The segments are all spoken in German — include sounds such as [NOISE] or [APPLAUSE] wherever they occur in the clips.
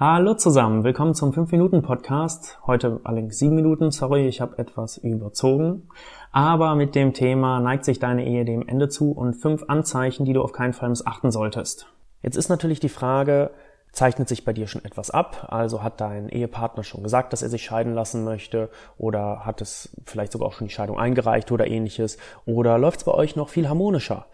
Hallo zusammen, willkommen zum 5-Minuten-Podcast. Heute allerdings 7 Minuten, sorry, ich habe etwas überzogen. Aber mit dem Thema neigt sich deine Ehe dem Ende zu und fünf Anzeichen, die du auf keinen Fall missachten solltest. Jetzt ist natürlich die Frage, zeichnet sich bei dir schon etwas ab? Also hat dein Ehepartner schon gesagt, dass er sich scheiden lassen möchte oder hat es vielleicht sogar auch schon die Scheidung eingereicht oder ähnliches? Oder läuft es bei euch noch viel harmonischer?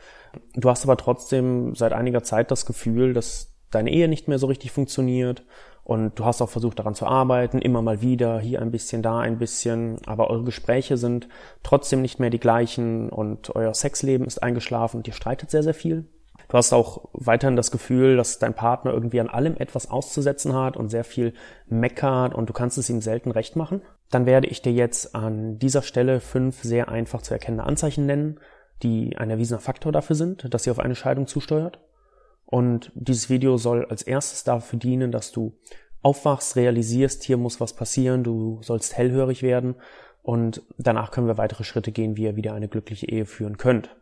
Du hast aber trotzdem seit einiger Zeit das Gefühl, dass deine Ehe nicht mehr so richtig funktioniert und du hast auch versucht daran zu arbeiten, immer mal wieder, hier ein bisschen, da ein bisschen, aber eure Gespräche sind trotzdem nicht mehr die gleichen und euer Sexleben ist eingeschlafen und ihr streitet sehr, sehr viel. Du hast auch weiterhin das Gefühl, dass dein Partner irgendwie an allem etwas auszusetzen hat und sehr viel meckert und du kannst es ihm selten recht machen. Dann werde ich dir jetzt an dieser Stelle fünf sehr einfach zu erkennende Anzeichen nennen, die ein erwiesener Faktor dafür sind, dass ihr auf eine Scheidung zusteuert. Und dieses Video soll als erstes dafür dienen, dass du aufwachst, realisierst, hier muss was passieren, du sollst hellhörig werden und danach können wir weitere Schritte gehen, wie ihr wieder eine glückliche Ehe führen könnt.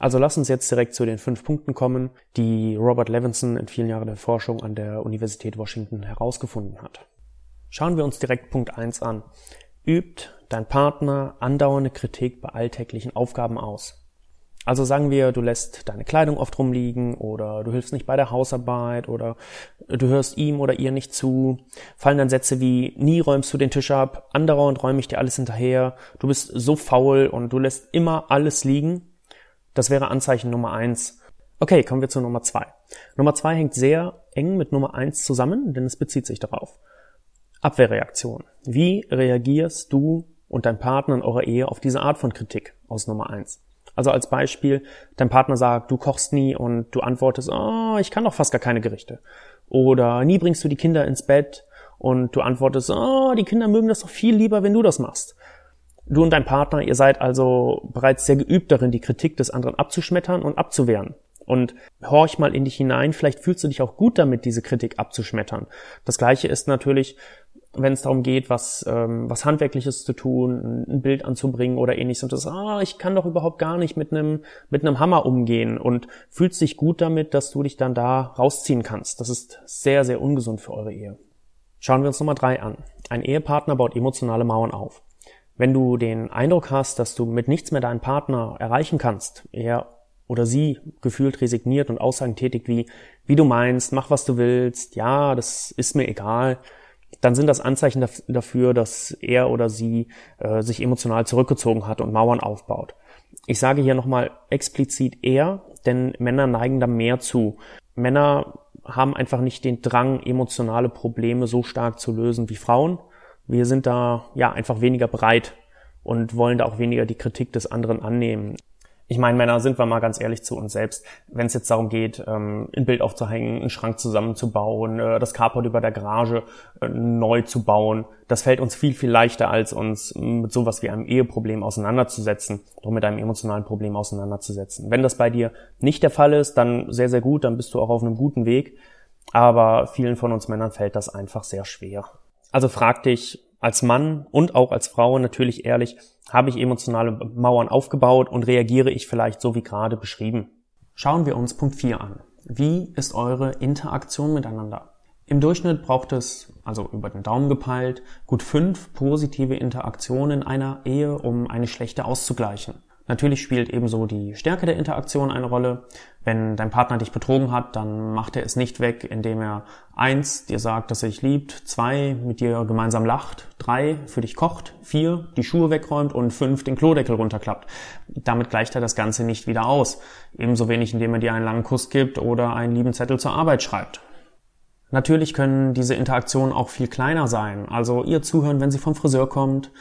Also lass uns jetzt direkt zu den fünf Punkten kommen, die Robert Levinson in vielen Jahren der Forschung an der Universität Washington herausgefunden hat. Schauen wir uns direkt Punkt eins an. Übt dein Partner andauernde Kritik bei alltäglichen Aufgaben aus. Also sagen wir, du lässt deine Kleidung oft rumliegen oder du hilfst nicht bei der Hausarbeit oder du hörst ihm oder ihr nicht zu. Fallen dann Sätze wie, nie räumst du den Tisch ab, andauernd räume ich dir alles hinterher, du bist so faul und du lässt immer alles liegen. Das wäre Anzeichen Nummer eins. Okay, kommen wir zu Nummer zwei. Nummer zwei hängt sehr eng mit Nummer eins zusammen, denn es bezieht sich darauf. Abwehrreaktion. Wie reagierst du und dein Partner in eurer Ehe auf diese Art von Kritik aus Nummer eins? Also als Beispiel, dein Partner sagt, du kochst nie und du antwortest, oh, ich kann doch fast gar keine Gerichte. Oder nie bringst du die Kinder ins Bett und du antwortest, oh, die Kinder mögen das doch viel lieber, wenn du das machst. Du und dein Partner, ihr seid also bereits sehr geübt darin, die Kritik des anderen abzuschmettern und abzuwehren. Und horch mal in dich hinein, vielleicht fühlst du dich auch gut damit, diese Kritik abzuschmettern. Das gleiche ist natürlich, wenn es darum geht, was, ähm, was Handwerkliches zu tun, ein Bild anzubringen oder ähnliches und das, ah, ich kann doch überhaupt gar nicht mit einem mit einem Hammer umgehen und fühlst dich gut damit, dass du dich dann da rausziehen kannst. Das ist sehr, sehr ungesund für eure Ehe. Schauen wir uns Nummer drei an. Ein Ehepartner baut emotionale Mauern auf. Wenn du den Eindruck hast, dass du mit nichts mehr deinen Partner erreichen kannst, er oder sie gefühlt resigniert und Aussagen tätigt wie, wie du meinst, mach was du willst, ja, das ist mir egal, dann sind das Anzeichen dafür, dass er oder sie äh, sich emotional zurückgezogen hat und Mauern aufbaut. Ich sage hier nochmal explizit er, denn Männer neigen da mehr zu. Männer haben einfach nicht den Drang, emotionale Probleme so stark zu lösen wie Frauen. Wir sind da ja einfach weniger bereit und wollen da auch weniger die Kritik des anderen annehmen. Ich meine, Männer, sind wir mal ganz ehrlich zu uns selbst. Wenn es jetzt darum geht, ähm, ein Bild aufzuhängen, einen Schrank zusammenzubauen, äh, das Carport über der Garage äh, neu zu bauen, das fällt uns viel, viel leichter, als uns mit sowas wie einem Eheproblem auseinanderzusetzen oder mit einem emotionalen Problem auseinanderzusetzen. Wenn das bei dir nicht der Fall ist, dann sehr, sehr gut, dann bist du auch auf einem guten Weg. Aber vielen von uns Männern fällt das einfach sehr schwer. Also frag dich, als Mann und auch als Frau natürlich ehrlich, habe ich emotionale Mauern aufgebaut und reagiere ich vielleicht so wie gerade beschrieben. Schauen wir uns Punkt 4 an. Wie ist eure Interaktion miteinander? Im Durchschnitt braucht es, also über den Daumen gepeilt, gut fünf positive Interaktionen in einer Ehe, um eine schlechte auszugleichen. Natürlich spielt ebenso die Stärke der Interaktion eine Rolle. Wenn dein Partner dich betrogen hat, dann macht er es nicht weg, indem er eins dir sagt, dass er dich liebt, zwei mit dir gemeinsam lacht, drei für dich kocht, vier die Schuhe wegräumt und fünf den Klodeckel runterklappt. Damit gleicht er das Ganze nicht wieder aus. Ebenso wenig, indem er dir einen langen Kuss gibt oder einen lieben Zettel zur Arbeit schreibt. Natürlich können diese Interaktionen auch viel kleiner sein. Also ihr zuhören, wenn sie vom Friseur kommt,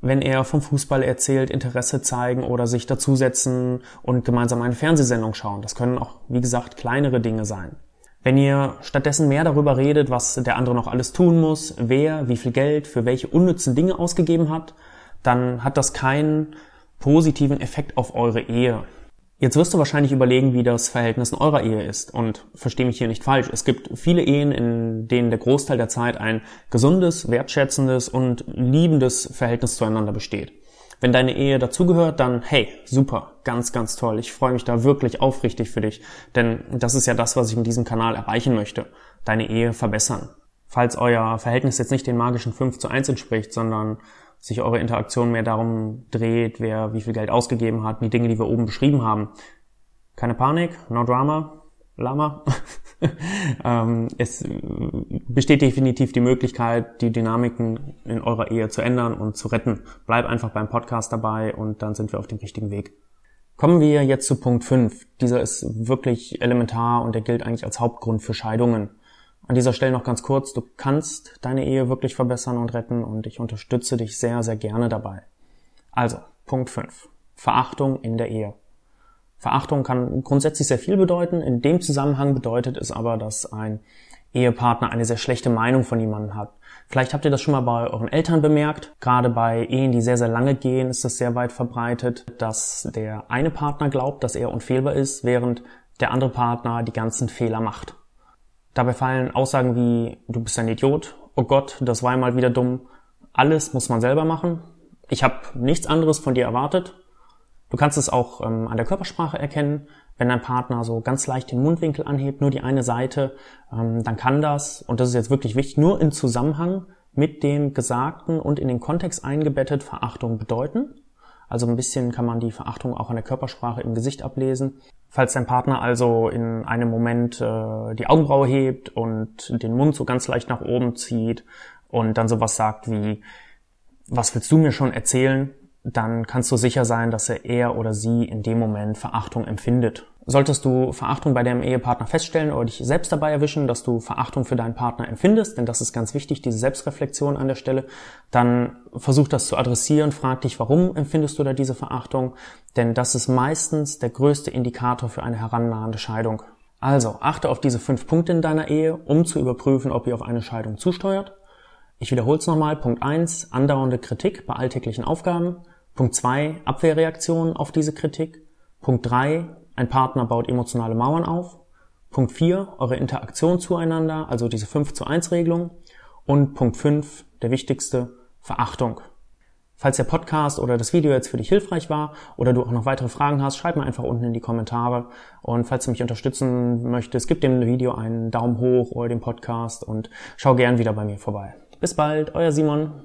wenn er vom Fußball erzählt, Interesse zeigen oder sich dazusetzen und gemeinsam eine Fernsehsendung schauen. Das können auch, wie gesagt, kleinere Dinge sein. Wenn ihr stattdessen mehr darüber redet, was der andere noch alles tun muss, wer wie viel Geld für welche unnützen Dinge ausgegeben hat, dann hat das keinen positiven Effekt auf eure Ehe. Jetzt wirst du wahrscheinlich überlegen, wie das Verhältnis in eurer Ehe ist. Und verstehe mich hier nicht falsch. Es gibt viele Ehen, in denen der Großteil der Zeit ein gesundes, wertschätzendes und liebendes Verhältnis zueinander besteht. Wenn deine Ehe dazugehört, dann hey, super, ganz, ganz toll. Ich freue mich da wirklich aufrichtig für dich. Denn das ist ja das, was ich mit diesem Kanal erreichen möchte. Deine Ehe verbessern. Falls euer Verhältnis jetzt nicht den magischen 5 zu 1 entspricht, sondern sich eure Interaktion mehr darum dreht, wer wie viel Geld ausgegeben hat, die Dinge, die wir oben beschrieben haben. Keine Panik, no drama, Lama. [LAUGHS] ähm, es besteht definitiv die Möglichkeit, die Dynamiken in eurer Ehe zu ändern und zu retten. Bleib einfach beim Podcast dabei und dann sind wir auf dem richtigen Weg. Kommen wir jetzt zu Punkt 5. Dieser ist wirklich elementar und der gilt eigentlich als Hauptgrund für Scheidungen. An dieser Stelle noch ganz kurz, du kannst deine Ehe wirklich verbessern und retten und ich unterstütze dich sehr, sehr gerne dabei. Also, Punkt 5. Verachtung in der Ehe. Verachtung kann grundsätzlich sehr viel bedeuten. In dem Zusammenhang bedeutet es aber, dass ein Ehepartner eine sehr schlechte Meinung von jemandem hat. Vielleicht habt ihr das schon mal bei euren Eltern bemerkt. Gerade bei Ehen, die sehr, sehr lange gehen, ist das sehr weit verbreitet, dass der eine Partner glaubt, dass er unfehlbar ist, während der andere Partner die ganzen Fehler macht. Dabei fallen Aussagen wie, du bist ein Idiot, oh Gott, das war einmal wieder dumm. Alles muss man selber machen. Ich habe nichts anderes von dir erwartet. Du kannst es auch ähm, an der Körpersprache erkennen. Wenn dein Partner so ganz leicht den Mundwinkel anhebt, nur die eine Seite, ähm, dann kann das, und das ist jetzt wirklich wichtig, nur in Zusammenhang mit dem Gesagten und in den Kontext eingebettet Verachtung bedeuten. Also ein bisschen kann man die Verachtung auch an der Körpersprache im Gesicht ablesen. Falls dein Partner also in einem Moment äh, die Augenbraue hebt und den Mund so ganz leicht nach oben zieht und dann sowas sagt wie, was willst du mir schon erzählen? Dann kannst du sicher sein, dass er er oder sie in dem Moment Verachtung empfindet. Solltest du Verachtung bei deinem Ehepartner feststellen oder dich selbst dabei erwischen, dass du Verachtung für deinen Partner empfindest, denn das ist ganz wichtig, diese Selbstreflexion an der Stelle, dann versuch das zu adressieren, frag dich, warum empfindest du da diese Verachtung, denn das ist meistens der größte Indikator für eine herannahende Scheidung. Also achte auf diese fünf Punkte in deiner Ehe, um zu überprüfen, ob ihr auf eine Scheidung zusteuert. Ich wiederhole es nochmal. Punkt eins: andauernde Kritik bei alltäglichen Aufgaben. Punkt zwei: Abwehrreaktionen auf diese Kritik. Punkt drei: ein Partner baut emotionale Mauern auf. Punkt 4, eure Interaktion zueinander, also diese 5 zu 1 Regelung. Und Punkt 5, der wichtigste, Verachtung. Falls der Podcast oder das Video jetzt für dich hilfreich war oder du auch noch weitere Fragen hast, schreib mir einfach unten in die Kommentare. Und falls du mich unterstützen möchtest, gib dem Video einen Daumen hoch oder dem Podcast und schau gern wieder bei mir vorbei. Bis bald, euer Simon.